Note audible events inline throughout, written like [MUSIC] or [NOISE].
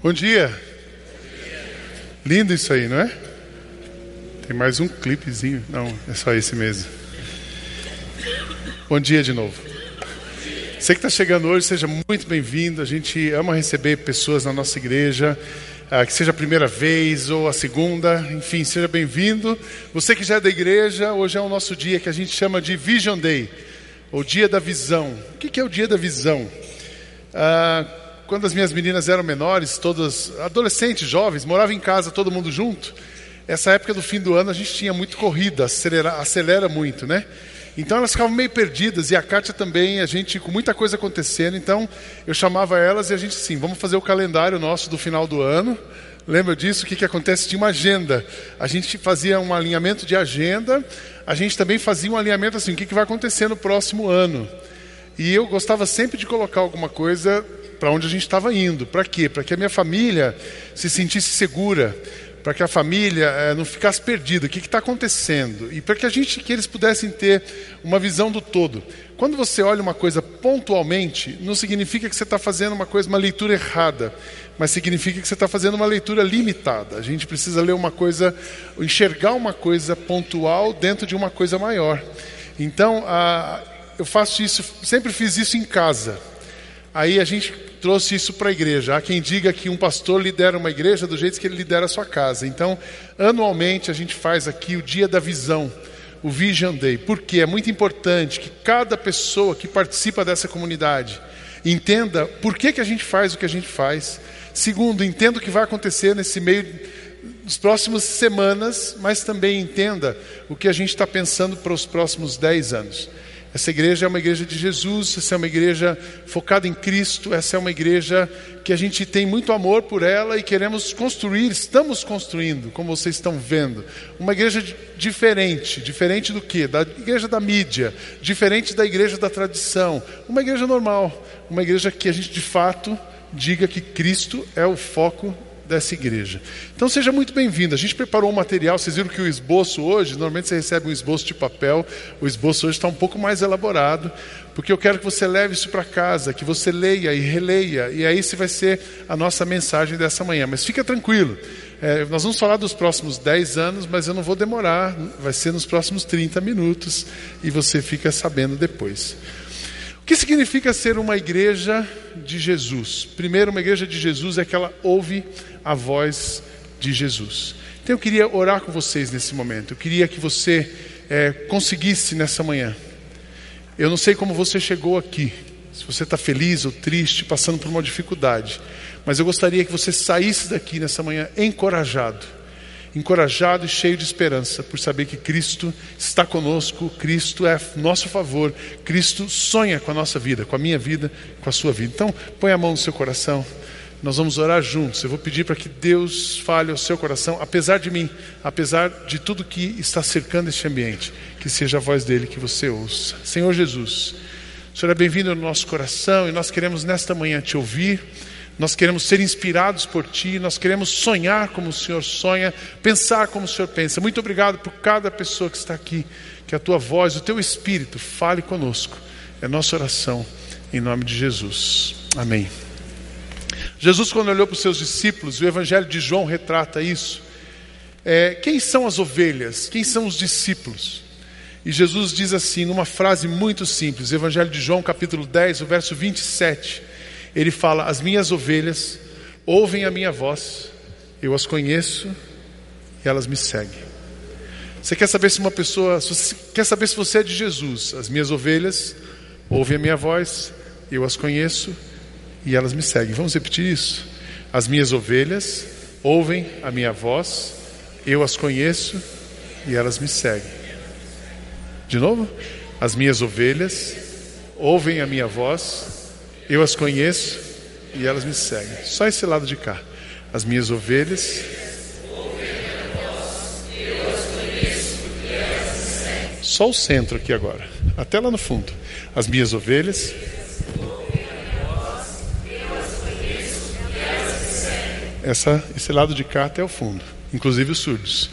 Bom dia. Lindo isso aí, não é? Tem mais um clipezinho. Não, é só esse mesmo. Bom dia de novo. Você que está chegando hoje, seja muito bem-vindo. A gente ama receber pessoas na nossa igreja, ah, que seja a primeira vez ou a segunda, enfim, seja bem-vindo. Você que já é da igreja, hoje é o nosso dia que a gente chama de Vision Day, ou Dia da Visão. O que é o Dia da Visão? Ah, quando as minhas meninas eram menores, todas adolescentes, jovens, moravam em casa todo mundo junto. Essa época do fim do ano a gente tinha muito corrida, acelera, acelera muito, né? Então elas ficavam meio perdidas e a Kátia também, a gente com muita coisa acontecendo. Então eu chamava elas e a gente assim, vamos fazer o calendário nosso do final do ano. Lembra disso? O que, que acontece? Tinha uma agenda. A gente fazia um alinhamento de agenda. A gente também fazia um alinhamento assim, o que, que vai acontecer no próximo ano. E eu gostava sempre de colocar alguma coisa para onde a gente estava indo. Para quê? Para que a minha família se sentisse segura, para que a família é, não ficasse perdida. O que está acontecendo? E para que a gente, que eles pudessem ter uma visão do todo. Quando você olha uma coisa pontualmente, não significa que você está fazendo uma coisa, uma leitura errada, mas significa que você está fazendo uma leitura limitada. A gente precisa ler uma coisa, enxergar uma coisa pontual dentro de uma coisa maior. Então, a, eu faço isso, sempre fiz isso em casa. Aí a gente trouxe isso para a igreja. Há quem diga que um pastor lidera uma igreja do jeito que ele lidera a sua casa. Então, anualmente a gente faz aqui o Dia da Visão, o Vision Day, porque é muito importante que cada pessoa que participa dessa comunidade entenda por que, que a gente faz o que a gente faz. Segundo, entenda o que vai acontecer nesse meio nas próximas semanas, mas também entenda o que a gente está pensando para os próximos dez anos. Essa igreja é uma igreja de Jesus, essa é uma igreja focada em Cristo, essa é uma igreja que a gente tem muito amor por ela e queremos construir, estamos construindo, como vocês estão vendo, uma igreja diferente, diferente do que? Da igreja da mídia, diferente da igreja da tradição, uma igreja normal, uma igreja que a gente de fato diga que Cristo é o foco dessa igreja. Então seja muito bem-vindo. A gente preparou um material, vocês viram que o esboço hoje, normalmente você recebe um esboço de papel, o esboço hoje está um pouco mais elaborado, porque eu quero que você leve isso para casa, que você leia e releia, e aí se vai ser a nossa mensagem dessa manhã. Mas fica tranquilo, é, nós vamos falar dos próximos 10 anos, mas eu não vou demorar, vai ser nos próximos 30 minutos, e você fica sabendo depois. Que significa ser uma igreja de Jesus? Primeiro, uma igreja de Jesus é que ela ouve a voz de Jesus. Então eu queria orar com vocês nesse momento. Eu queria que você é, conseguisse nessa manhã. Eu não sei como você chegou aqui, se você está feliz ou triste, passando por uma dificuldade, mas eu gostaria que você saísse daqui nessa manhã encorajado, encorajado e cheio de esperança, por saber que Cristo está conosco, Cristo é nosso favor, Cristo sonha com a nossa vida, com a minha vida, com a sua vida. Então, põe a mão no seu coração. Nós vamos orar juntos. Eu vou pedir para que Deus fale ao seu coração, apesar de mim, apesar de tudo que está cercando este ambiente, que seja a voz dele que você ouça. Senhor Jesus, o Senhor é bem-vindo no nosso coração e nós queremos nesta manhã te ouvir. Nós queremos ser inspirados por Ti, nós queremos sonhar como o Senhor sonha, pensar como o Senhor pensa. Muito obrigado por cada pessoa que está aqui, que a Tua voz, o Teu Espírito fale conosco. É nossa oração, em nome de Jesus. Amém. Jesus, quando olhou para os seus discípulos, o Evangelho de João retrata isso. É, quem são as ovelhas? Quem são os discípulos? E Jesus diz assim, numa frase muito simples, Evangelho de João, capítulo 10, o verso 27. Ele fala: As minhas ovelhas ouvem a minha voz, eu as conheço e elas me seguem. Você quer saber se uma pessoa, você quer saber se você é de Jesus? As minhas ovelhas ouvem a minha voz, eu as conheço e elas me seguem. Vamos repetir isso? As minhas ovelhas ouvem a minha voz, eu as conheço e elas me seguem. De novo? As minhas ovelhas ouvem a minha voz, eu as conheço e elas me seguem. Só esse lado de cá. As minhas ovelhas Só o centro aqui agora, até lá no fundo. As minhas ovelhas essa, esse lado de cá até o fundo, inclusive os surdos.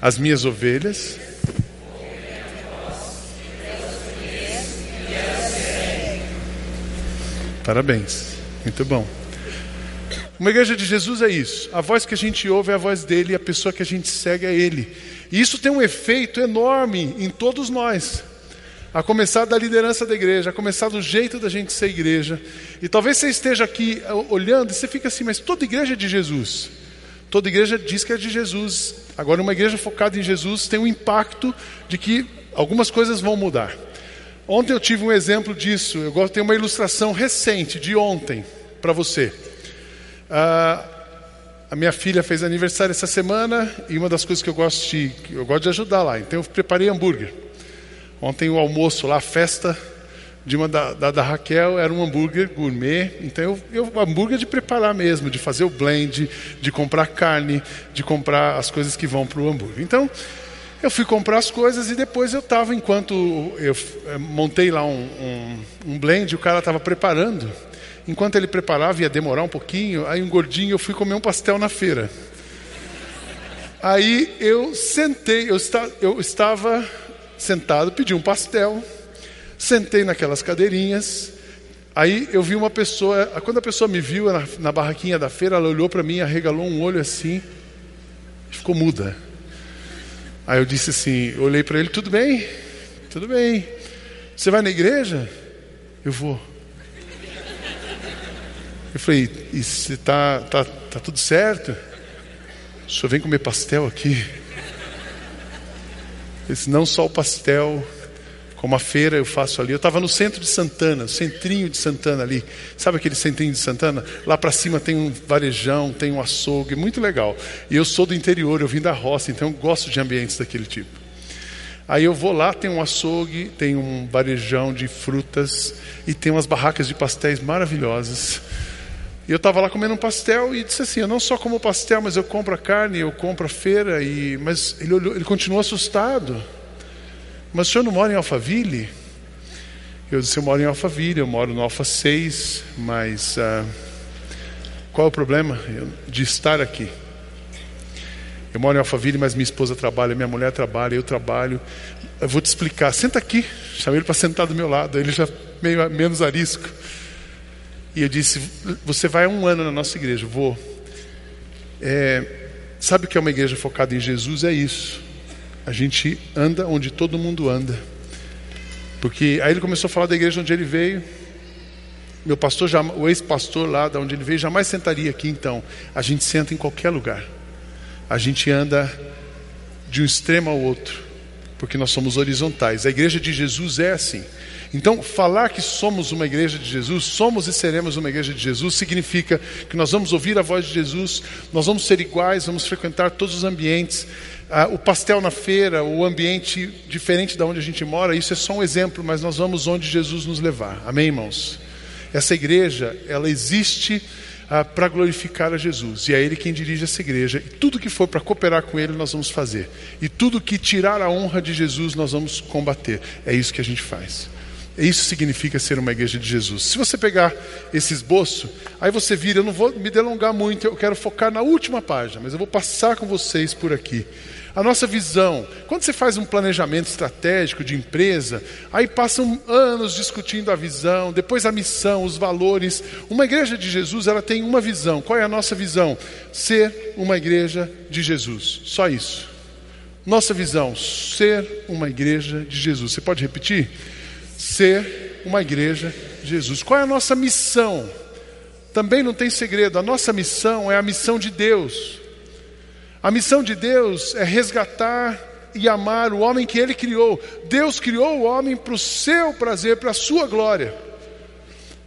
As minhas ovelhas. Parabéns, muito bom. Uma igreja de Jesus é isso. A voz que a gente ouve é a voz dele e a pessoa que a gente segue é ele. E isso tem um efeito enorme em todos nós. A começar da liderança da igreja, a começar do jeito da gente ser igreja. E talvez você esteja aqui olhando e você fica assim, mas toda igreja é de Jesus. Toda igreja diz que é de Jesus. Agora, uma igreja focada em Jesus tem um impacto de que algumas coisas vão mudar. Ontem eu tive um exemplo disso. Eu gosto de ter uma ilustração recente de ontem para você. Ah, a minha filha fez aniversário essa semana e uma das coisas que eu gosto de, eu gosto de ajudar lá. Então eu preparei hambúrguer. Ontem o almoço lá, a festa de uma da, da, da, Raquel era um hambúrguer gourmet. Então eu, eu hambúrguer de preparar mesmo, de fazer o blend, de comprar carne, de comprar as coisas que vão para o hambúrguer. Então eu fui comprar as coisas e depois eu estava, enquanto eu eh, montei lá um, um, um blend, o cara estava preparando. Enquanto ele preparava, ia demorar um pouquinho, aí um gordinho, eu fui comer um pastel na feira. Aí eu sentei, eu, está, eu estava sentado, pedi um pastel, sentei naquelas cadeirinhas. Aí eu vi uma pessoa, quando a pessoa me viu na, na barraquinha da feira, ela olhou para mim, arregalou um olho assim, ficou muda. Aí eu disse assim, olhei para ele, tudo bem? Tudo bem. Você vai na igreja? Eu vou. Eu falei, e se tá, tá, tá tudo certo? O senhor vem comer pastel aqui? Disse, não só o pastel, como a feira eu faço ali. Eu estava no centro de Santana, centrinho de Santana ali. Sabe aquele centrinho de Santana? Lá para cima tem um varejão, tem um açougue, muito legal. E eu sou do interior, eu vim da roça, então eu gosto de ambientes daquele tipo. Aí eu vou lá, tem um açougue, tem um varejão de frutas e tem umas barracas de pastéis maravilhosas. E eu estava lá comendo um pastel e disse assim: Eu não só como pastel, mas eu compro a carne, eu compro a feira. E... Mas ele, olhou, ele continuou assustado. Mas o senhor não mora em Alphaville? Eu disse: Eu moro em Alphaville, eu moro no Alfa 6, mas uh, qual é o problema de estar aqui? Eu moro em Alphaville, mas minha esposa trabalha, minha mulher trabalha, eu trabalho. Eu vou te explicar. Senta aqui. Chamei ele para sentar do meu lado. Ele já meio menos arisco. E eu disse: Você vai um ano na nossa igreja? Vou. É, sabe o que é uma igreja focada em Jesus? É isso. A gente anda onde todo mundo anda. Porque aí ele começou a falar da igreja onde ele veio. Meu pastor, o ex-pastor lá de onde ele veio, jamais sentaria aqui então. A gente senta em qualquer lugar. A gente anda de um extremo ao outro, porque nós somos horizontais. A igreja de Jesus é assim. Então, falar que somos uma igreja de Jesus, somos e seremos uma igreja de Jesus, significa que nós vamos ouvir a voz de Jesus, nós vamos ser iguais, vamos frequentar todos os ambientes. Ah, o pastel na feira, o ambiente diferente da onde a gente mora, isso é só um exemplo, mas nós vamos onde Jesus nos levar. Amém, irmãos? Essa igreja, ela existe ah, para glorificar a Jesus. E é Ele quem dirige essa igreja. E tudo que for para cooperar com Ele, nós vamos fazer. E tudo que tirar a honra de Jesus, nós vamos combater. É isso que a gente faz. Isso significa ser uma igreja de Jesus. Se você pegar esse esboço, aí você vira, eu não vou me delongar muito, eu quero focar na última página, mas eu vou passar com vocês por aqui. A nossa visão, quando você faz um planejamento estratégico de empresa, aí passam anos discutindo a visão, depois a missão, os valores. Uma igreja de Jesus, ela tem uma visão. Qual é a nossa visão? Ser uma igreja de Jesus. Só isso. Nossa visão, ser uma igreja de Jesus. Você pode repetir? ser uma igreja de Jesus. Qual é a nossa missão? Também não tem segredo, a nossa missão é a missão de Deus. A missão de Deus é resgatar e amar o homem que ele criou. Deus criou o homem para o seu prazer, para a sua glória.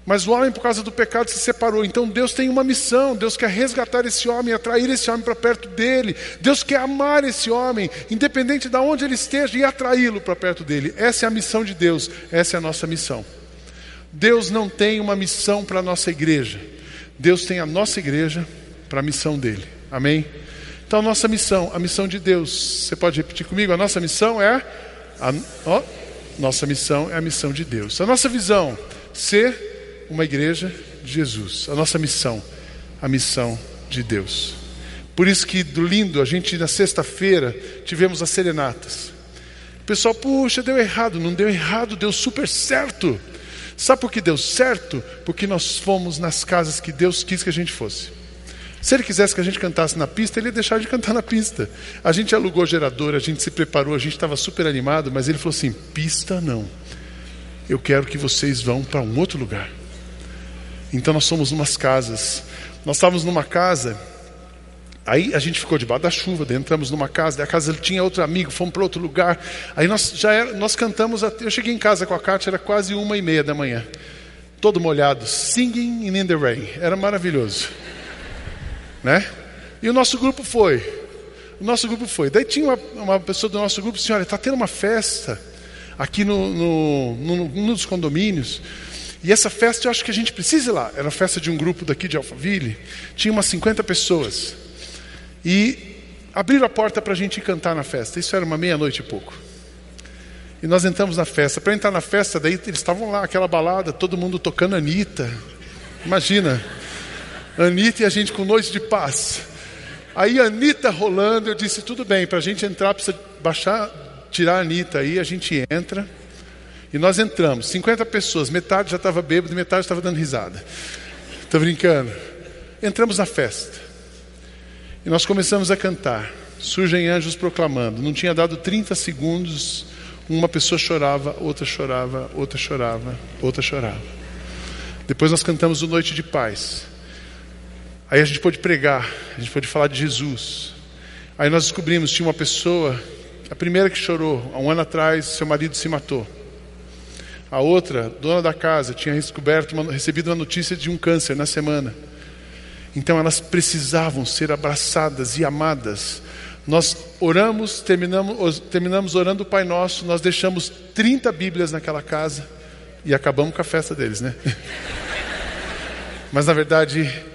Mas o homem, por causa do pecado, se separou. Então Deus tem uma missão. Deus quer resgatar esse homem, atrair esse homem para perto dele. Deus quer amar esse homem, independente de onde ele esteja, e atraí-lo para perto dele. Essa é a missão de Deus. Essa é a nossa missão. Deus não tem uma missão para a nossa igreja. Deus tem a nossa igreja para a missão dele. Amém? Então, nossa missão, a missão de Deus. Você pode repetir comigo? A nossa missão é. A, nossa missão é a missão de Deus. A nossa visão, ser uma igreja de Jesus. A nossa missão, a missão de Deus. Por isso que do lindo, a gente na sexta-feira tivemos as serenatas. O pessoal, puxa, deu errado. Não deu errado, deu super certo. Sabe por que deu certo? Porque nós fomos nas casas que Deus quis que a gente fosse. Se ele quisesse que a gente cantasse na pista, ele ia deixar de cantar na pista. A gente alugou gerador, a gente se preparou, a gente estava super animado, mas ele falou assim: pista não. Eu quero que vocês vão para um outro lugar. Então nós fomos umas casas. Nós estávamos numa casa, aí a gente ficou debaixo da chuva, entramos numa casa, a casa tinha outro amigo, fomos para outro lugar. Aí nós já era, nós cantamos, até, eu cheguei em casa com a Kátia, era quase uma e meia da manhã. Todo molhado, singing in the rain. Era maravilhoso. Né? E o nosso grupo foi. O nosso grupo foi. Daí tinha uma, uma pessoa do nosso grupo, olha, está tendo uma festa aqui no, no, no, num dos condomínios. E essa festa eu acho que a gente precisa ir lá. Era a festa de um grupo daqui de Alphaville. Tinha umas 50 pessoas. E abriram a porta para a gente cantar na festa. Isso era uma meia-noite e pouco. E nós entramos na festa. Para entrar na festa, daí eles estavam lá, aquela balada, todo mundo tocando Anitta. Imagina. Anitta e a gente com noite de paz. Aí a Anitta rolando, eu disse, tudo bem, para a gente entrar precisa baixar, tirar a Anitta aí, a gente entra. E nós entramos, 50 pessoas, metade já estava bêbado metade estava dando risada. Estou brincando. Entramos na festa. E nós começamos a cantar. Surgem anjos proclamando. Não tinha dado 30 segundos, uma pessoa chorava, outra chorava, outra chorava, outra chorava. Depois nós cantamos o Noite de Paz. Aí a gente pôde pregar, a gente pôde falar de Jesus. Aí nós descobrimos, tinha uma pessoa, a primeira que chorou, há um ano atrás, seu marido se matou. A outra, dona da casa, tinha uma, recebido uma notícia de um câncer na semana. Então elas precisavam ser abraçadas e amadas. Nós oramos, terminamos, terminamos orando o Pai Nosso, nós deixamos 30 Bíblias naquela casa e acabamos com a festa deles, né? [LAUGHS] Mas na verdade,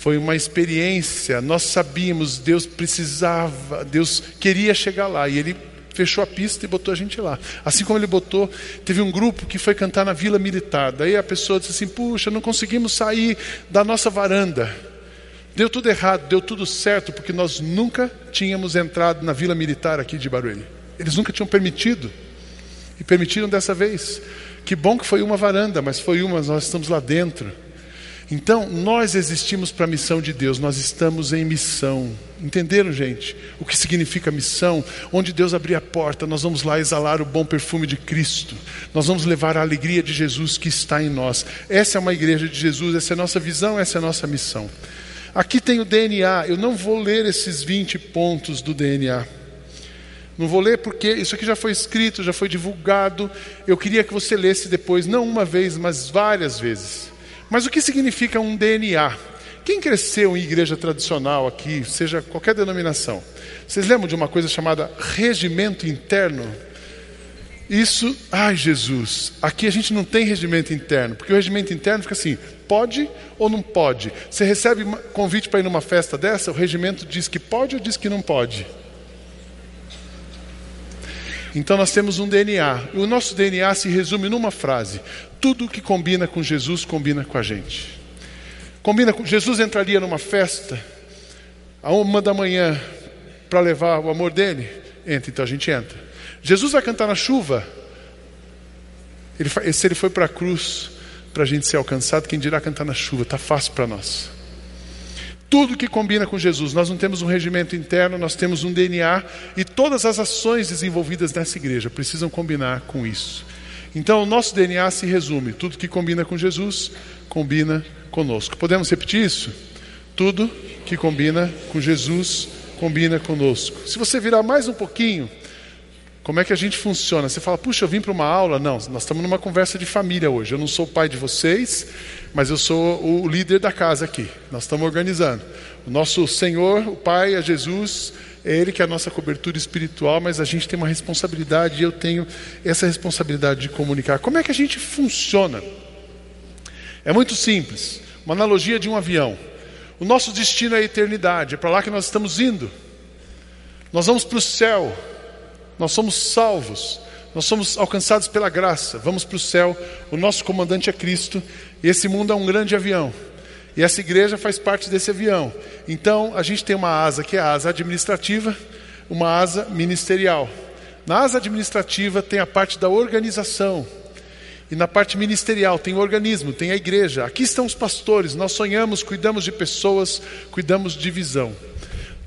foi uma experiência. Nós sabíamos, Deus precisava, Deus queria chegar lá e Ele fechou a pista e botou a gente lá. Assim como Ele botou, teve um grupo que foi cantar na Vila Militar. Daí a pessoa disse assim: Puxa, não conseguimos sair da nossa varanda. Deu tudo errado, deu tudo certo, porque nós nunca tínhamos entrado na Vila Militar aqui de Barueri. Eles nunca tinham permitido. E permitiram dessa vez. Que bom que foi uma varanda, mas foi uma, nós estamos lá dentro. Então, nós existimos para a missão de Deus, nós estamos em missão. Entenderam, gente? O que significa missão? Onde Deus abrir a porta, nós vamos lá exalar o bom perfume de Cristo. Nós vamos levar a alegria de Jesus que está em nós. Essa é uma igreja de Jesus, essa é a nossa visão, essa é a nossa missão. Aqui tem o DNA, eu não vou ler esses 20 pontos do DNA. Não vou ler porque isso aqui já foi escrito, já foi divulgado. Eu queria que você lesse depois, não uma vez, mas várias vezes. Mas o que significa um DNA? Quem cresceu em igreja tradicional aqui, seja qualquer denominação, vocês lembram de uma coisa chamada regimento interno? Isso, ai Jesus, aqui a gente não tem regimento interno, porque o regimento interno fica assim: pode ou não pode? Você recebe convite para ir numa festa dessa, o regimento diz que pode ou diz que não pode? Então nós temos um DNA. E o nosso DNA se resume numa frase: tudo que combina com Jesus combina com a gente. Combina com Jesus entraria numa festa a uma da manhã para levar o amor dele? Entra, então a gente entra. Jesus vai cantar na chuva. Ele, se ele foi para a cruz para a gente ser alcançado, quem dirá cantar na chuva? Está fácil para nós. Tudo que combina com Jesus. Nós não temos um regimento interno, nós temos um DNA e todas as ações desenvolvidas nessa igreja precisam combinar com isso. Então, o nosso DNA se resume: tudo que combina com Jesus, combina conosco. Podemos repetir isso? Tudo que combina com Jesus, combina conosco. Se você virar mais um pouquinho, como é que a gente funciona? Você fala, puxa, eu vim para uma aula. Não, nós estamos numa conversa de família hoje. Eu não sou o pai de vocês, mas eu sou o líder da casa aqui. Nós estamos organizando. O nosso Senhor, o Pai, é Jesus, é Ele que é a nossa cobertura espiritual, mas a gente tem uma responsabilidade e eu tenho essa responsabilidade de comunicar. Como é que a gente funciona? É muito simples. Uma analogia de um avião. O nosso destino é a eternidade, é para lá que nós estamos indo. Nós vamos para o céu. Nós somos salvos, nós somos alcançados pela graça, vamos para o céu, o nosso comandante é Cristo, e esse mundo é um grande avião. E essa igreja faz parte desse avião. Então, a gente tem uma asa que é a asa administrativa, uma asa ministerial. Na asa administrativa tem a parte da organização. E na parte ministerial tem o organismo, tem a igreja. Aqui estão os pastores. Nós sonhamos, cuidamos de pessoas, cuidamos de visão.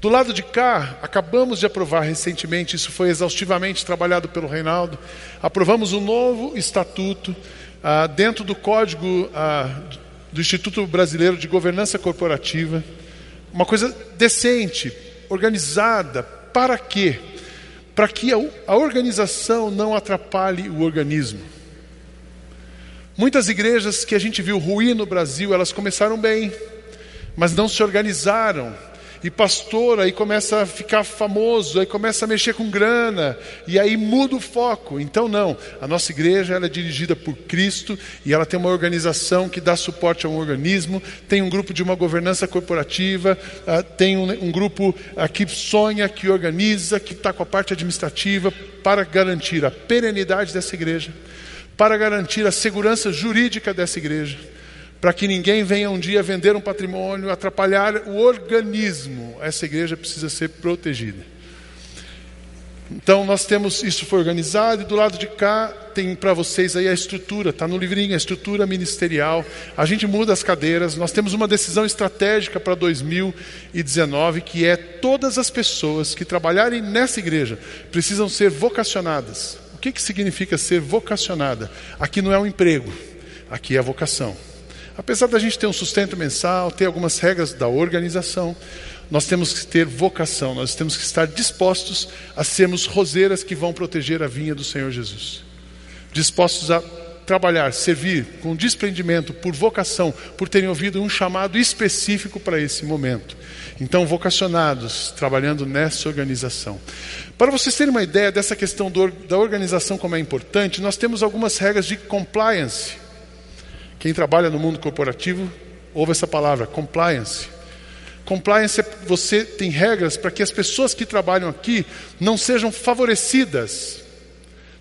Do lado de cá, acabamos de aprovar recentemente, isso foi exaustivamente trabalhado pelo Reinaldo, aprovamos um novo estatuto ah, dentro do Código ah, do Instituto Brasileiro de Governança Corporativa, uma coisa decente, organizada, para quê? Para que a, a organização não atrapalhe o organismo. Muitas igrejas que a gente viu ruir no Brasil, elas começaram bem, mas não se organizaram e pastor, aí começa a ficar famoso, aí começa a mexer com grana, e aí muda o foco. Então, não, a nossa igreja ela é dirigida por Cristo e ela tem uma organização que dá suporte a um organismo, tem um grupo de uma governança corporativa, uh, tem um, grupo uh, que sonha, que organiza, que está com a parte administrativa para garantir a perenidade dessa igreja, para garantir a segurança jurídica dessa igreja para que ninguém venha um dia vender um patrimônio, atrapalhar o organismo. Essa igreja precisa ser protegida. Então nós temos isso foi organizado e do lado de cá tem para vocês aí a estrutura, está no livrinho, a estrutura ministerial. A gente muda as cadeiras. Nós temos uma decisão estratégica para 2019 que é todas as pessoas que trabalharem nessa igreja precisam ser vocacionadas. O que, que significa ser vocacionada? Aqui não é um emprego, aqui é a vocação. Apesar da gente ter um sustento mensal, ter algumas regras da organização, nós temos que ter vocação, nós temos que estar dispostos a sermos roseiras que vão proteger a vinha do Senhor Jesus. Dispostos a trabalhar, servir com desprendimento, por vocação, por terem ouvido um chamado específico para esse momento. Então, vocacionados, trabalhando nessa organização. Para vocês terem uma ideia dessa questão do, da organização como é importante, nós temos algumas regras de compliance quem trabalha no mundo corporativo ouve essa palavra, compliance. Compliance é você tem regras para que as pessoas que trabalham aqui não sejam favorecidas,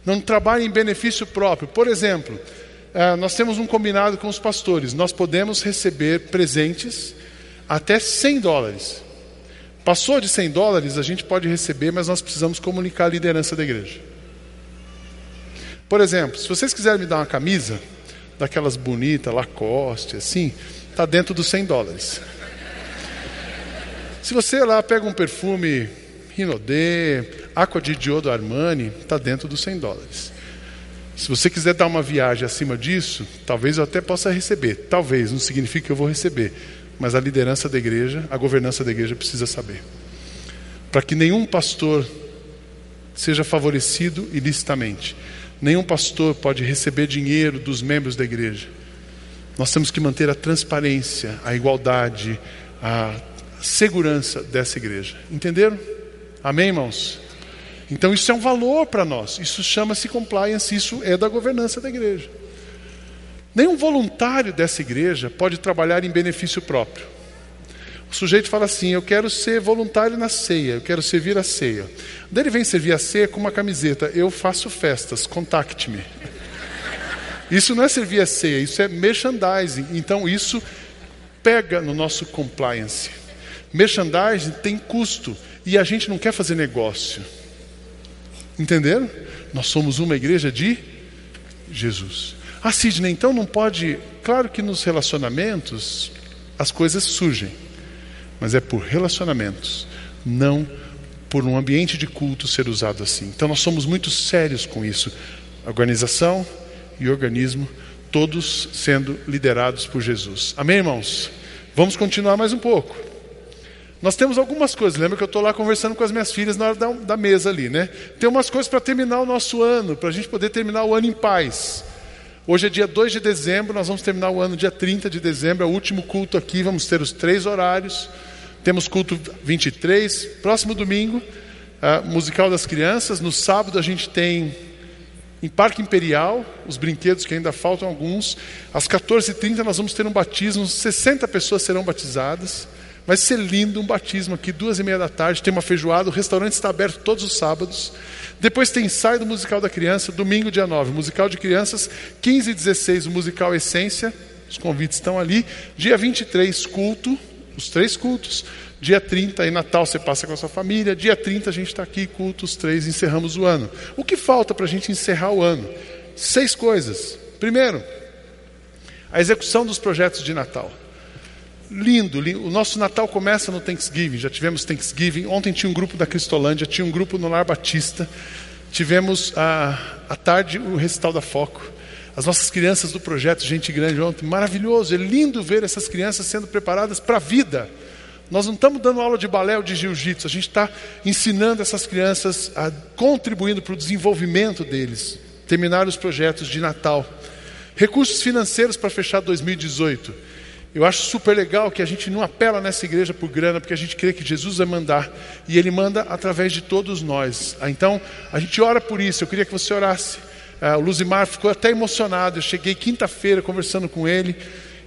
não trabalhem em benefício próprio. Por exemplo, eh, nós temos um combinado com os pastores, nós podemos receber presentes até 100 dólares. Passou de 100 dólares, a gente pode receber, mas nós precisamos comunicar a liderança da igreja. Por exemplo, se vocês quiserem me dar uma camisa, daquelas bonitas, Lacoste, assim, está dentro dos 100 dólares. Se você lá pega um perfume Rinodê, Aqua de Diodo Armani, está dentro dos 100 dólares. Se você quiser dar uma viagem acima disso, talvez eu até possa receber. Talvez, não significa que eu vou receber. Mas a liderança da igreja, a governança da igreja precisa saber. Para que nenhum pastor seja favorecido ilicitamente. Nenhum pastor pode receber dinheiro dos membros da igreja. Nós temos que manter a transparência, a igualdade, a segurança dessa igreja. Entenderam? Amém, irmãos? Então isso é um valor para nós. Isso chama-se compliance, isso é da governança da igreja. Nenhum voluntário dessa igreja pode trabalhar em benefício próprio. O sujeito fala assim: Eu quero ser voluntário na ceia, eu quero servir a ceia. Daí ele vem servir a ceia com uma camiseta: Eu faço festas, contacte-me. Isso não é servir a ceia, isso é merchandising. Então isso pega no nosso compliance. Merchandising tem custo e a gente não quer fazer negócio. Entenderam? Nós somos uma igreja de Jesus. Ah, Sidney, então não pode. Claro que nos relacionamentos as coisas surgem mas é por relacionamentos, não por um ambiente de culto ser usado assim. Então nós somos muito sérios com isso. Organização e organismo, todos sendo liderados por Jesus. Amém, irmãos? Vamos continuar mais um pouco. Nós temos algumas coisas. Lembra que eu estou lá conversando com as minhas filhas na hora da, da mesa ali, né? Tem umas coisas para terminar o nosso ano, para a gente poder terminar o ano em paz. Hoje é dia 2 de dezembro, nós vamos terminar o ano dia 30 de dezembro, é o último culto aqui, vamos ter os três horários. Temos culto 23, próximo domingo, uh, musical das crianças. No sábado a gente tem em Parque Imperial, os brinquedos que ainda faltam alguns. Às 14h30 nós vamos ter um batismo, 60 pessoas serão batizadas. Vai ser lindo um batismo aqui, duas e meia da tarde, tem uma feijoada, o restaurante está aberto todos os sábados. Depois tem ensaio do musical da criança, domingo dia 9, musical de crianças, 15 e 16 o musical Essência, os convites estão ali. Dia 23, culto, os três cultos. Dia 30, em Natal você passa com a sua família. Dia 30 a gente está aqui, cultos três, encerramos o ano. O que falta para a gente encerrar o ano? Seis coisas. Primeiro, a execução dos projetos de Natal. Lindo, lindo, o nosso Natal começa no Thanksgiving, já tivemos Thanksgiving. Ontem tinha um grupo da Cristolândia, tinha um grupo no Lar Batista. Tivemos à, à tarde o recital da Foco. As nossas crianças do projeto Gente Grande ontem, maravilhoso, é lindo ver essas crianças sendo preparadas para a vida. Nós não estamos dando aula de balé ou de jiu-jitsu, a gente está ensinando essas crianças, a, contribuindo para o desenvolvimento deles, terminar os projetos de Natal. Recursos financeiros para fechar 2018. Eu acho super legal que a gente não apela nessa igreja por grana, porque a gente crê que Jesus vai mandar, e Ele manda através de todos nós. Ah, então, a gente ora por isso, eu queria que você orasse. Uh, o Luzimar ficou até emocionado, eu cheguei quinta-feira conversando com ele,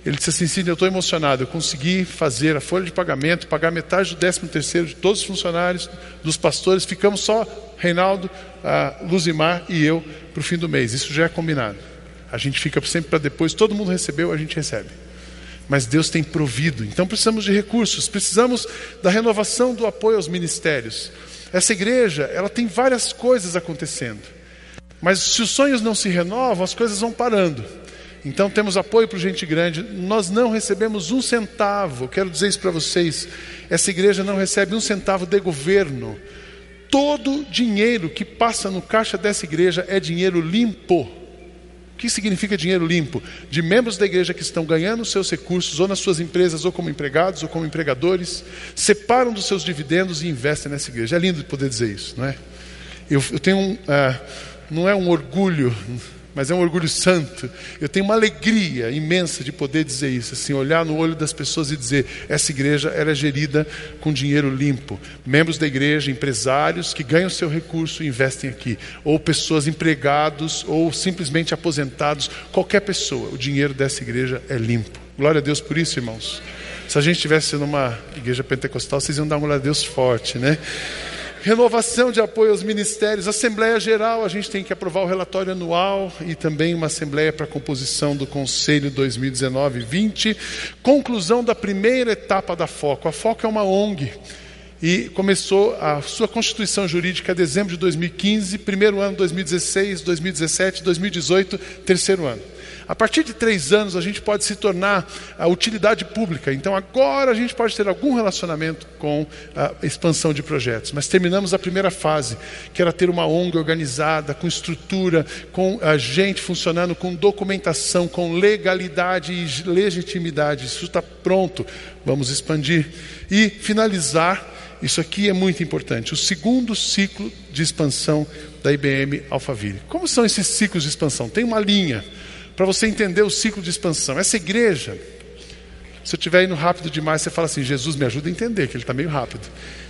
ele disse assim, sim, eu estou emocionado, eu consegui fazer a folha de pagamento, pagar metade do décimo terceiro de todos os funcionários, dos pastores, ficamos só Reinaldo, uh, Luzimar e eu para o fim do mês, isso já é combinado. A gente fica sempre para depois, todo mundo recebeu, a gente recebe. Mas Deus tem provido, então precisamos de recursos, precisamos da renovação do apoio aos ministérios. Essa igreja, ela tem várias coisas acontecendo, mas se os sonhos não se renovam, as coisas vão parando. Então temos apoio para Gente Grande. Nós não recebemos um centavo. Quero dizer isso para vocês. Essa igreja não recebe um centavo de governo. Todo dinheiro que passa no caixa dessa igreja é dinheiro limpo. O que significa dinheiro limpo? De membros da igreja que estão ganhando seus recursos, ou nas suas empresas, ou como empregados, ou como empregadores, separam dos seus dividendos e investem nessa igreja. É lindo poder dizer isso, não é? Eu, eu tenho um. Uh, não é um orgulho mas é um orgulho santo. Eu tenho uma alegria imensa de poder dizer isso, assim, olhar no olho das pessoas e dizer: essa igreja era gerida com dinheiro limpo. Membros da igreja, empresários que ganham seu recurso e investem aqui, ou pessoas empregados ou simplesmente aposentados, qualquer pessoa, o dinheiro dessa igreja é limpo. Glória a Deus por isso, irmãos. Se a gente estivesse numa igreja pentecostal, vocês iam dar uma glória a Deus forte, né? Renovação de apoio aos ministérios, Assembleia Geral, a gente tem que aprovar o relatório anual e também uma Assembleia para a composição do Conselho 2019-20. Conclusão da primeira etapa da FOCO. A FOCO é uma ONG e começou a sua constituição jurídica em dezembro de 2015, primeiro ano 2016, 2017, 2018, terceiro ano. A partir de três anos, a gente pode se tornar a utilidade pública. Então, agora a gente pode ter algum relacionamento com a expansão de projetos. Mas terminamos a primeira fase, que era ter uma ONG organizada, com estrutura, com a gente funcionando, com documentação, com legalidade e legitimidade. Isso está pronto. Vamos expandir. E finalizar isso aqui é muito importante. O segundo ciclo de expansão da IBM Alphaville. Como são esses ciclos de expansão? Tem uma linha para você entender o ciclo de expansão. Essa igreja, se eu estiver indo rápido demais, você fala assim: Jesus, me ajuda a entender, que ele está meio rápido.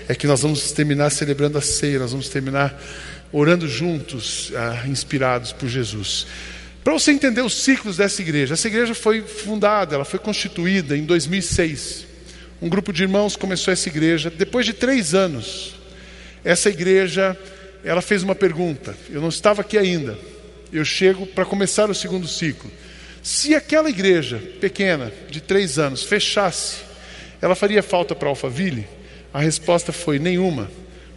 É que nós vamos terminar celebrando a ceia, nós vamos terminar orando juntos, ah, inspirados por Jesus. Para você entender os ciclos dessa igreja, essa igreja foi fundada, ela foi constituída em 2006. Um grupo de irmãos começou essa igreja. Depois de três anos, essa igreja, ela fez uma pergunta. Eu não estava aqui ainda eu chego para começar o segundo ciclo. Se aquela igreja pequena, de três anos, fechasse, ela faria falta para Alphaville? A resposta foi nenhuma,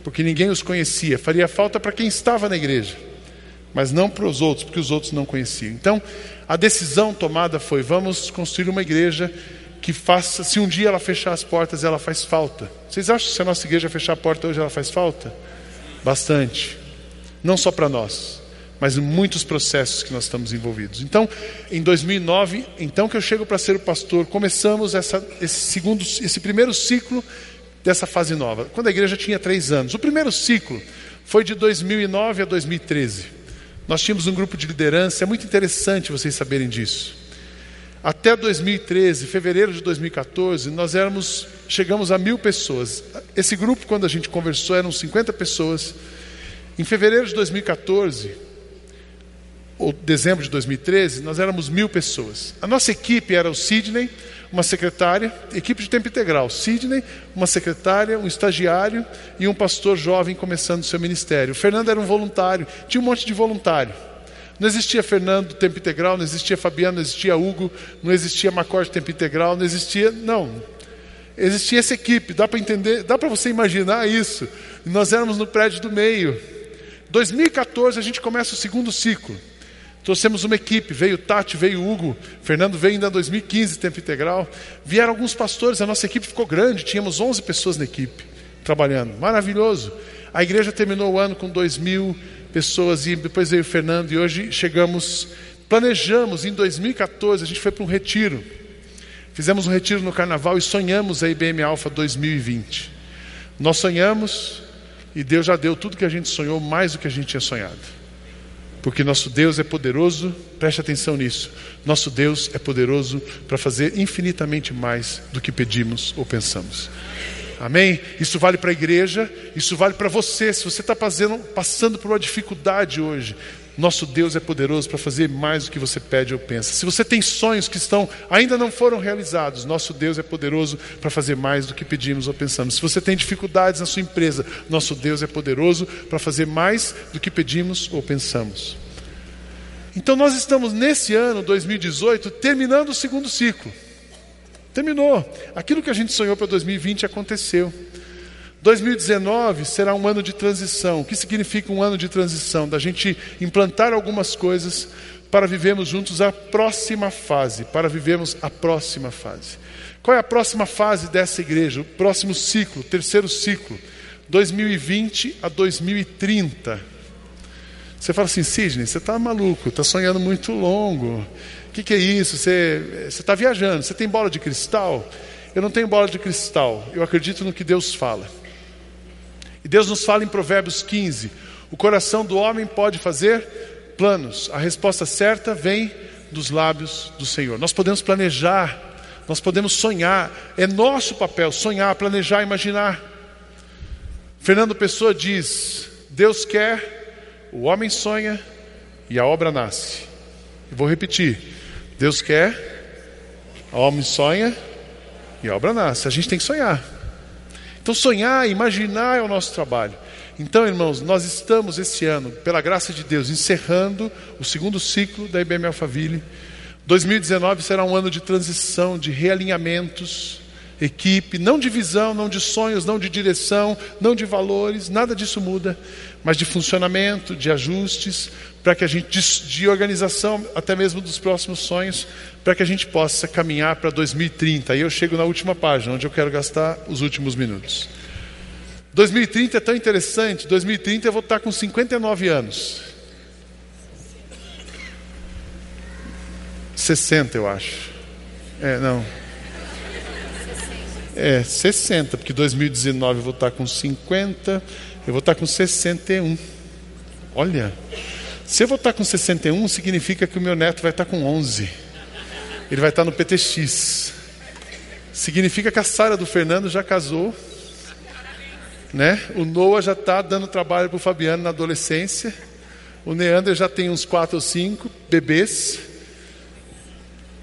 porque ninguém os conhecia. Faria falta para quem estava na igreja, mas não para os outros, porque os outros não conheciam. Então, a decisão tomada foi: vamos construir uma igreja que faça, se um dia ela fechar as portas, ela faz falta. Vocês acham que se a nossa igreja fechar a porta hoje, ela faz falta? Bastante. Não só para nós, mas muitos processos que nós estamos envolvidos. Então, em 2009, então que eu chego para ser o pastor, começamos essa, esse segundo, esse primeiro ciclo dessa fase nova, quando a igreja tinha três anos. O primeiro ciclo foi de 2009 a 2013. Nós tínhamos um grupo de liderança, é muito interessante vocês saberem disso. Até 2013, fevereiro de 2014, nós éramos, chegamos a mil pessoas. Esse grupo, quando a gente conversou, eram 50 pessoas. Em fevereiro de 2014, ou dezembro de 2013, nós éramos mil pessoas. A nossa equipe era o Sidney, uma secretária, equipe de tempo integral. Sidney, uma secretária, um estagiário e um pastor jovem começando seu ministério. O Fernando era um voluntário, tinha um monte de voluntário. Não existia Fernando tempo integral, não existia Fabiano, não existia Hugo, não existia Macor tempo integral, não existia. Não. Existia essa equipe, dá para entender, dá para você imaginar isso. Nós éramos no prédio do meio. 2014 a gente começa o segundo ciclo. Trouxemos uma equipe, veio Tati, veio Hugo, Fernando veio ainda em 2015, tempo integral. Vieram alguns pastores, a nossa equipe ficou grande, tínhamos 11 pessoas na equipe trabalhando. Maravilhoso. A igreja terminou o ano com 2 mil pessoas e depois veio o Fernando e hoje chegamos, planejamos em 2014, a gente foi para um retiro. Fizemos um retiro no carnaval e sonhamos a IBM Alpha 2020. Nós sonhamos e Deus já deu tudo que a gente sonhou, mais do que a gente tinha sonhado. Porque nosso Deus é poderoso, preste atenção nisso. Nosso Deus é poderoso para fazer infinitamente mais do que pedimos ou pensamos. Amém? Isso vale para a igreja, isso vale para você. Se você está passando por uma dificuldade hoje, nosso Deus é poderoso para fazer mais do que você pede ou pensa. Se você tem sonhos que estão ainda não foram realizados, nosso Deus é poderoso para fazer mais do que pedimos ou pensamos. Se você tem dificuldades na sua empresa, nosso Deus é poderoso para fazer mais do que pedimos ou pensamos. Então nós estamos nesse ano 2018 terminando o segundo ciclo. Terminou. Aquilo que a gente sonhou para 2020 aconteceu. 2019 será um ano de transição. O que significa um ano de transição? Da gente implantar algumas coisas para vivermos juntos a próxima fase, para vivermos a próxima fase. Qual é a próxima fase dessa igreja? O próximo ciclo, terceiro ciclo, 2020 a 2030. Você fala assim, Sidney, você está maluco, está sonhando muito longo. O que, que, é isso? Você está viajando, você tem bola de cristal? Eu não tenho bola de cristal, eu acredito no que Deus fala. E Deus nos fala em Provérbios 15: o coração do homem pode fazer planos, a resposta certa vem dos lábios do Senhor. Nós podemos planejar, nós podemos sonhar, é nosso papel sonhar, planejar, imaginar. Fernando Pessoa diz: Deus quer, o homem sonha e a obra nasce. Vou repetir: Deus quer, o homem sonha e a obra nasce. A gente tem que sonhar. Então, sonhar, imaginar é o nosso trabalho. Então, irmãos, nós estamos esse ano, pela graça de Deus, encerrando o segundo ciclo da IBM Alphaville. 2019 será um ano de transição, de realinhamentos, equipe, não de visão, não de sonhos, não de direção, não de valores, nada disso muda, mas de funcionamento, de ajustes, para que a gente, de, de organização até mesmo dos próximos sonhos, para que a gente possa caminhar para 2030. Aí eu chego na última página, onde eu quero gastar os últimos minutos. 2030 é tão interessante, 2030 eu vou estar com 59 anos. 60, eu acho. É, não. É, 60, porque 2019 eu vou estar com 50, eu vou estar com 61. Olha, se eu vou estar com 61, significa que o meu neto vai estar com 11. Ele vai estar no PTX. Significa que a Sara do Fernando já casou. Né? O Noah já está dando trabalho para o Fabiano na adolescência. O Neander já tem uns 4 ou 5 bebês.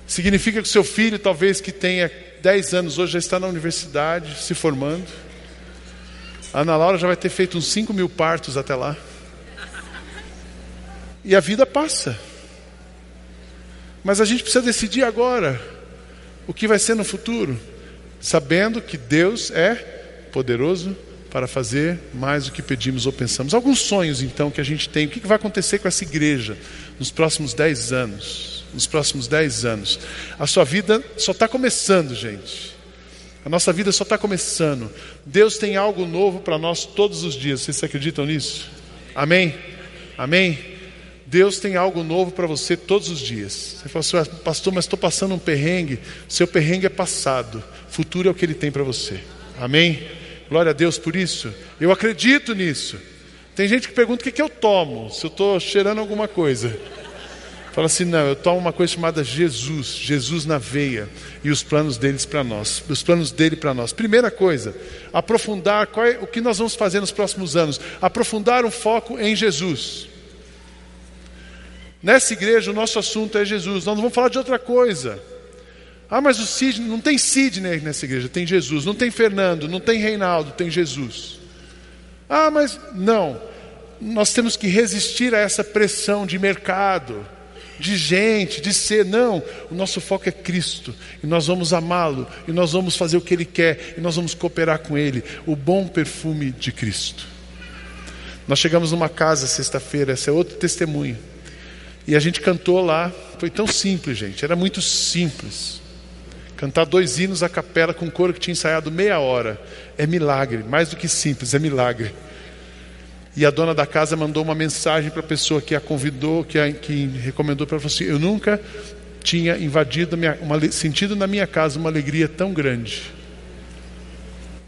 Significa que o seu filho, talvez que tenha 10 anos hoje já está na universidade, se formando. A Ana Laura já vai ter feito uns 5 mil partos até lá. E a vida passa. Mas a gente precisa decidir agora o que vai ser no futuro, sabendo que Deus é poderoso para fazer mais do que pedimos ou pensamos. Alguns sonhos, então, que a gente tem. O que vai acontecer com essa igreja nos próximos 10 anos? nos próximos dez anos. A sua vida só está começando, gente. A nossa vida só está começando. Deus tem algo novo para nós todos os dias. Vocês acreditam nisso? Amém? Amém? Deus tem algo novo para você todos os dias. Você fala assim, pastor, mas estou passando um perrengue. Seu perrengue é passado. Futuro é o que Ele tem para você. Amém? Glória a Deus por isso. Eu acredito nisso. Tem gente que pergunta o que, que eu tomo, se eu estou cheirando alguma coisa. Fala assim: não, eu tomo uma coisa chamada Jesus, Jesus na veia e os planos deles para nós, os planos dele para nós. Primeira coisa, aprofundar é, o que nós vamos fazer nos próximos anos, aprofundar um foco em Jesus. Nessa igreja o nosso assunto é Jesus. Nós não vamos falar de outra coisa. Ah, mas o Sidney, não tem Sidney nessa igreja, tem Jesus. Não tem Fernando, não tem Reinaldo, tem Jesus. Ah, mas não. Nós temos que resistir a essa pressão de mercado de gente, de ser. Não, o nosso foco é Cristo. E nós vamos amá-lo. E nós vamos fazer o que Ele quer. E nós vamos cooperar com Ele. O bom perfume de Cristo. Nós chegamos numa casa sexta-feira, esse é outro testemunho. E a gente cantou lá, foi tão simples, gente, era muito simples. Cantar dois hinos à capela com um coro que tinha ensaiado meia hora. É milagre, mais do que simples, é milagre. E a dona da casa mandou uma mensagem para a pessoa que a convidou, que, a, que recomendou para ela, assim, eu nunca tinha invadido, minha, uma, sentido na minha casa uma alegria tão grande.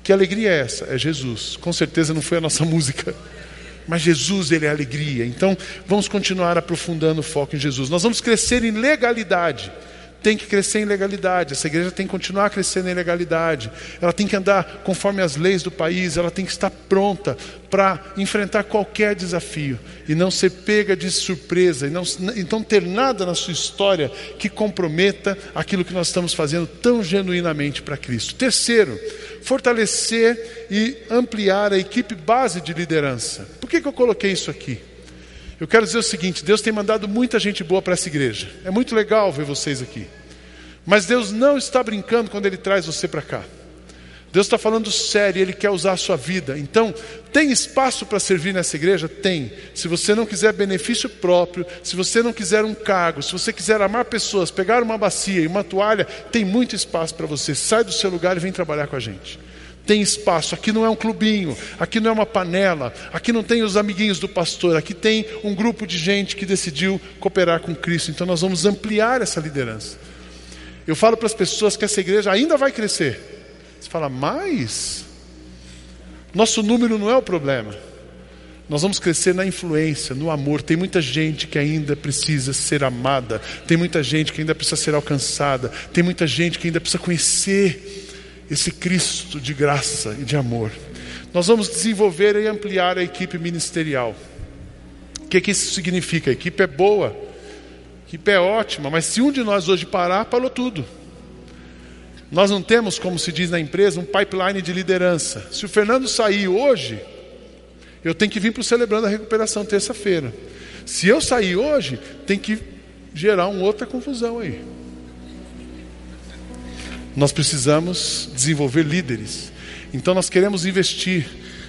Que alegria é essa? É Jesus. Com certeza não foi a nossa [LAUGHS] música. Mas Jesus, Ele é alegria. Então, vamos continuar aprofundando o foco em Jesus. Nós vamos crescer em legalidade tem que crescer em legalidade, essa igreja tem que continuar crescendo em legalidade, ela tem que andar conforme as leis do país, ela tem que estar pronta para enfrentar qualquer desafio e não ser pega de surpresa, e não, então ter nada na sua história que comprometa aquilo que nós estamos fazendo tão genuinamente para Cristo. Terceiro, fortalecer e ampliar a equipe base de liderança. Por que, que eu coloquei isso aqui? Eu quero dizer o seguinte: Deus tem mandado muita gente boa para essa igreja. É muito legal ver vocês aqui. Mas Deus não está brincando quando Ele traz você para cá. Deus está falando sério, Ele quer usar a sua vida. Então, tem espaço para servir nessa igreja? Tem. Se você não quiser benefício próprio, se você não quiser um cargo, se você quiser amar pessoas, pegar uma bacia e uma toalha, tem muito espaço para você. Sai do seu lugar e vem trabalhar com a gente tem espaço. Aqui não é um clubinho, aqui não é uma panela, aqui não tem os amiguinhos do pastor, aqui tem um grupo de gente que decidiu cooperar com Cristo. Então nós vamos ampliar essa liderança. Eu falo para as pessoas que essa igreja ainda vai crescer. Você fala, mas nosso número não é o problema. Nós vamos crescer na influência, no amor. Tem muita gente que ainda precisa ser amada, tem muita gente que ainda precisa ser alcançada, tem muita gente que ainda precisa conhecer esse Cristo de graça e de amor. Nós vamos desenvolver e ampliar a equipe ministerial. O que, que isso significa? A equipe é boa, equipe é ótima, mas se um de nós hoje parar, parou tudo. Nós não temos, como se diz na empresa, um pipeline de liderança. Se o Fernando sair hoje, eu tenho que vir para o Celebrando a Recuperação terça-feira. Se eu sair hoje, tem que gerar uma outra confusão aí. Nós precisamos desenvolver líderes. Então nós queremos investir.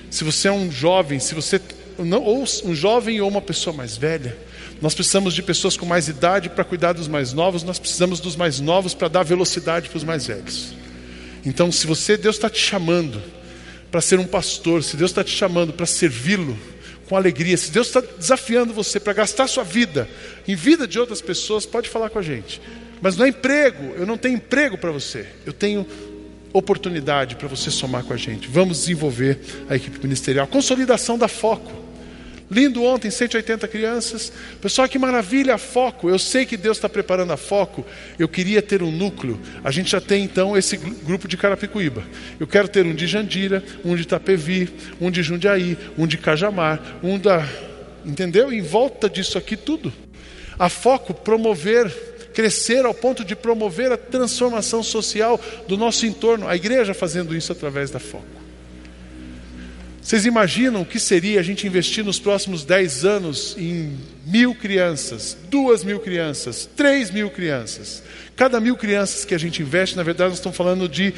Se você é um jovem, se você ou um jovem ou uma pessoa mais velha, nós precisamos de pessoas com mais idade para cuidar dos mais novos, nós precisamos dos mais novos para dar velocidade para os mais velhos. Então, se você, Deus está te chamando para ser um pastor, se Deus está te chamando para servi-lo com alegria, se Deus está desafiando você para gastar sua vida em vida de outras pessoas, pode falar com a gente. Mas não é emprego, eu não tenho emprego para você. Eu tenho oportunidade para você somar com a gente. Vamos desenvolver a equipe ministerial. Consolidação da foco. Lindo ontem, 180 crianças. Pessoal, que maravilha, a foco. Eu sei que Deus está preparando a foco. Eu queria ter um núcleo. A gente já tem então esse grupo de Carapicuíba. Eu quero ter um de Jandira, um de Itapevi, um de Jundiaí, um de Cajamar, um da. Entendeu? Em volta disso aqui tudo. A foco promover crescer ao ponto de promover a transformação social do nosso entorno, a igreja fazendo isso através da foco. Vocês imaginam o que seria a gente investir nos próximos 10 anos em mil crianças, duas mil crianças, três mil crianças? Cada mil crianças que a gente investe, na verdade, nós estamos falando de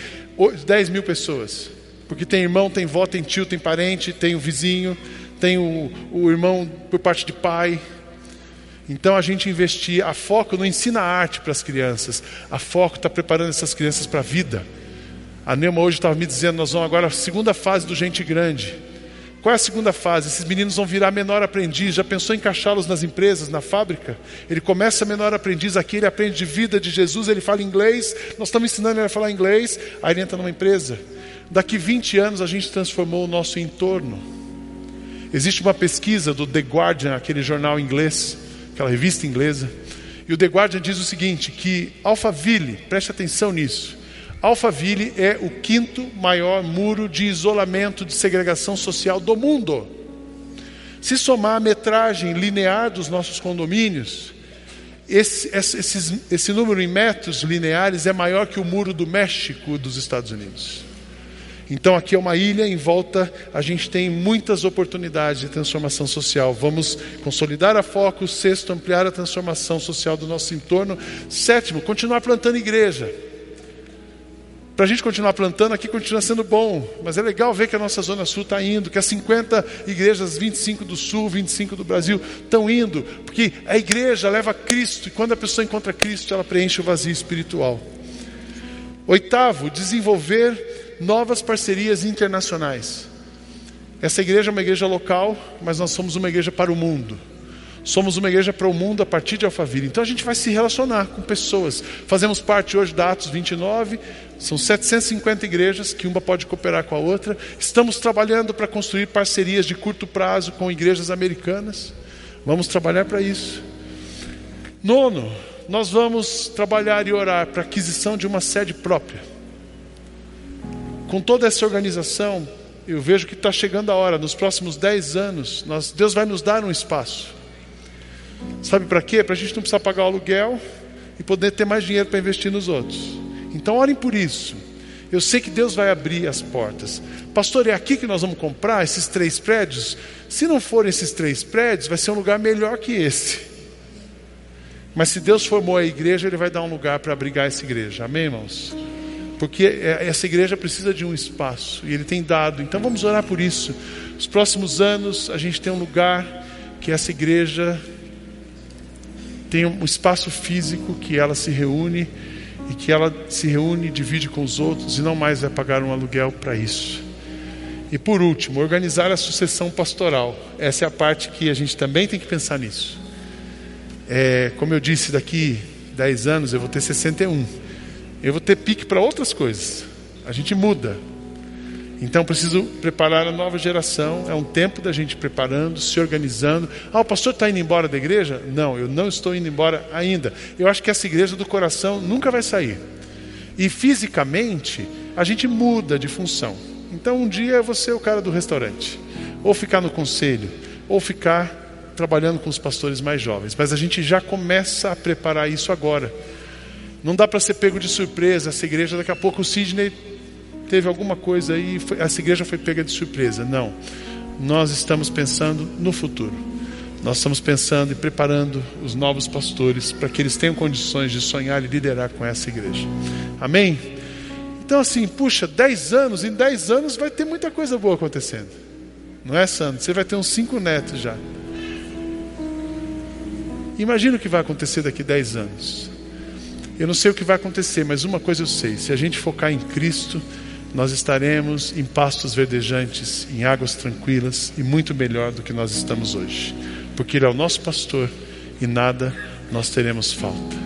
10 mil pessoas. Porque tem irmão, tem vó, tem tio, tem parente, tem o vizinho, tem o, o irmão por parte de pai, então a gente investir, a foco não ensina arte para as crianças, a foco está preparando essas crianças para a vida. A Neuma hoje estava me dizendo, nós vamos agora a segunda fase do Gente Grande. Qual é a segunda fase? Esses meninos vão virar menor aprendiz. Já pensou em encaixá-los nas empresas, na fábrica? Ele começa menor aprendiz aqui, ele aprende de vida de Jesus, ele fala inglês. Nós estamos ensinando ele a falar inglês, aí ele entra numa empresa. Daqui 20 anos a gente transformou o nosso entorno. Existe uma pesquisa do The Guardian, aquele jornal inglês, aquela revista inglesa. E o The Guardian diz o seguinte: que Alphaville, preste atenção nisso, Alphaville é o quinto maior muro de isolamento de segregação social do mundo. Se somar a metragem linear dos nossos condomínios, esse, esse, esse número em metros lineares é maior que o muro do México dos Estados Unidos. Então aqui é uma ilha, em volta a gente tem muitas oportunidades de transformação social. Vamos consolidar a foco, sexto, ampliar a transformação social do nosso entorno. Sétimo, continuar plantando igreja. Para a gente continuar plantando aqui continua sendo bom, mas é legal ver que a nossa Zona Sul está indo, que as 50 igrejas, 25 do Sul, 25 do Brasil, estão indo, porque a igreja leva Cristo, e quando a pessoa encontra Cristo, ela preenche o vazio espiritual. Oitavo, desenvolver novas parcerias internacionais. Essa igreja é uma igreja local, mas nós somos uma igreja para o mundo. Somos uma igreja para o mundo a partir de Alphaville. Então a gente vai se relacionar com pessoas. Fazemos parte hoje da Atos 29, são 750 igrejas que uma pode cooperar com a outra. Estamos trabalhando para construir parcerias de curto prazo com igrejas americanas. Vamos trabalhar para isso. Nono, nós vamos trabalhar e orar para a aquisição de uma sede própria. Com toda essa organização, eu vejo que está chegando a hora, nos próximos 10 anos, nós, Deus vai nos dar um espaço. Sabe para quê? Para a gente não precisar pagar o aluguel e poder ter mais dinheiro para investir nos outros. Então orem por isso. Eu sei que Deus vai abrir as portas. Pastor, é aqui que nós vamos comprar esses três prédios? Se não forem esses três prédios, vai ser um lugar melhor que esse. Mas se Deus formou a igreja, Ele vai dar um lugar para abrigar essa igreja. Amém, irmãos? Porque é, essa igreja precisa de um espaço e Ele tem dado. Então vamos orar por isso. Nos próximos anos, a gente tem um lugar que essa igreja tem um espaço físico que ela se reúne e que ela se reúne, divide com os outros e não mais vai pagar um aluguel para isso. E por último, organizar a sucessão pastoral. Essa é a parte que a gente também tem que pensar nisso. É, como eu disse, daqui 10 anos eu vou ter 61. Eu vou ter pique para outras coisas. A gente muda. Então preciso preparar a nova geração. É um tempo da gente preparando, se organizando. Ah, o pastor está indo embora da igreja? Não, eu não estou indo embora ainda. Eu acho que essa igreja do coração nunca vai sair. E fisicamente a gente muda de função. Então um dia vou ser o cara do restaurante, ou ficar no conselho, ou ficar trabalhando com os pastores mais jovens. Mas a gente já começa a preparar isso agora. Não dá para ser pego de surpresa. Essa igreja daqui a pouco o Sidney teve alguma coisa aí, foi, essa igreja foi pega de surpresa. Não. Nós estamos pensando no futuro. Nós estamos pensando e preparando os novos pastores para que eles tenham condições de sonhar e liderar com essa igreja. Amém? Então, assim, puxa, 10 anos, em 10 anos vai ter muita coisa boa acontecendo. Não é, Sandro? Você vai ter uns cinco netos já. Imagina o que vai acontecer daqui 10 anos. Eu não sei o que vai acontecer, mas uma coisa eu sei: se a gente focar em Cristo, nós estaremos em pastos verdejantes, em águas tranquilas e muito melhor do que nós estamos hoje, porque Ele é o nosso pastor e nada nós teremos falta.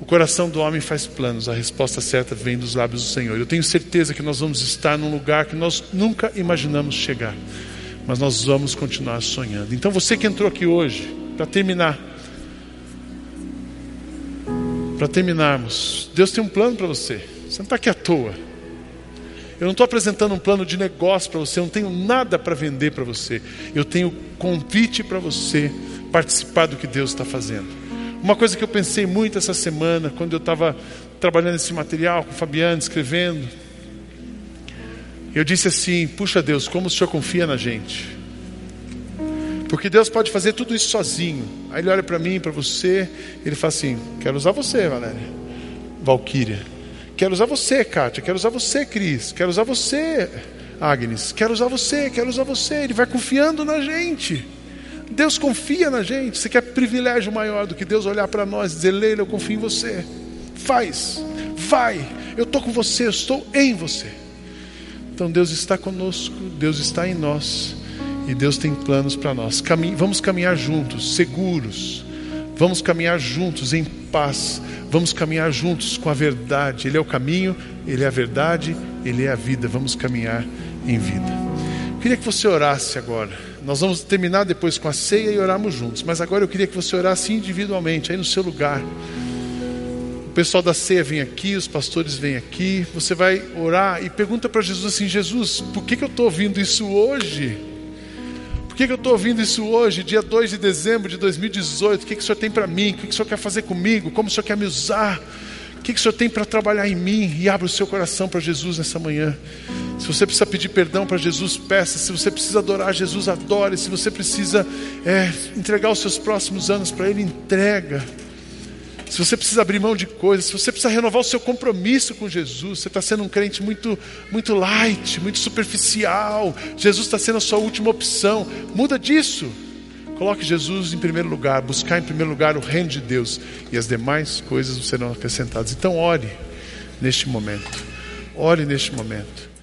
O coração do homem faz planos, a resposta certa vem dos lábios do Senhor. Eu tenho certeza que nós vamos estar num lugar que nós nunca imaginamos chegar, mas nós vamos continuar sonhando. Então você que entrou aqui hoje, para terminar, para terminarmos, Deus tem um plano para você. Você não está aqui à toa. Eu não estou apresentando um plano de negócio para você, eu não tenho nada para vender para você. Eu tenho convite para você participar do que Deus está fazendo. Uma coisa que eu pensei muito essa semana, quando eu estava trabalhando esse material com o Fabiano, escrevendo, eu disse assim: Puxa Deus, como o Senhor confia na gente. Porque Deus pode fazer tudo isso sozinho. Aí Ele olha para mim, para você, ele fala assim: Quero usar você, Valéria, Valquíria. Quero usar você, Kátia. Quero usar você, Cris. Quero usar você, Agnes. Quero usar você, quero usar você. Ele vai confiando na gente. Deus confia na gente. Você quer privilégio maior do que Deus olhar para nós e dizer: Leila, eu confio em você. Faz, vai. Eu estou com você, eu estou em você. Então Deus está conosco, Deus está em nós. E Deus tem planos para nós. vamos caminhar juntos, seguros. Vamos caminhar juntos em paz Vamos caminhar juntos com a verdade. Ele é o caminho, Ele é a verdade, Ele é a vida. Vamos caminhar em vida. Eu queria que você orasse agora. Nós vamos terminar depois com a ceia e orarmos juntos. Mas agora eu queria que você orasse individualmente, aí no seu lugar. O pessoal da ceia vem aqui, os pastores vêm aqui. Você vai orar e pergunta para Jesus assim: Jesus, por que, que eu estou ouvindo isso hoje? Por que, que eu estou ouvindo isso hoje, dia 2 de dezembro de 2018? O que, que o Senhor tem para mim? O que, que o Senhor quer fazer comigo? Como o Senhor quer me usar? O que, que o Senhor tem para trabalhar em mim? E abra o seu coração para Jesus nessa manhã. Se você precisa pedir perdão para Jesus, peça. Se você precisa adorar Jesus, adore. Se você precisa é, entregar os seus próximos anos para Ele, entrega. Se você precisa abrir mão de coisas, se você precisa renovar o seu compromisso com Jesus, você está sendo um crente muito, muito light, muito superficial, Jesus está sendo a sua última opção, muda disso. Coloque Jesus em primeiro lugar, buscar em primeiro lugar o reino de Deus e as demais coisas serão acrescentadas. Então, ore neste momento. Ore neste momento.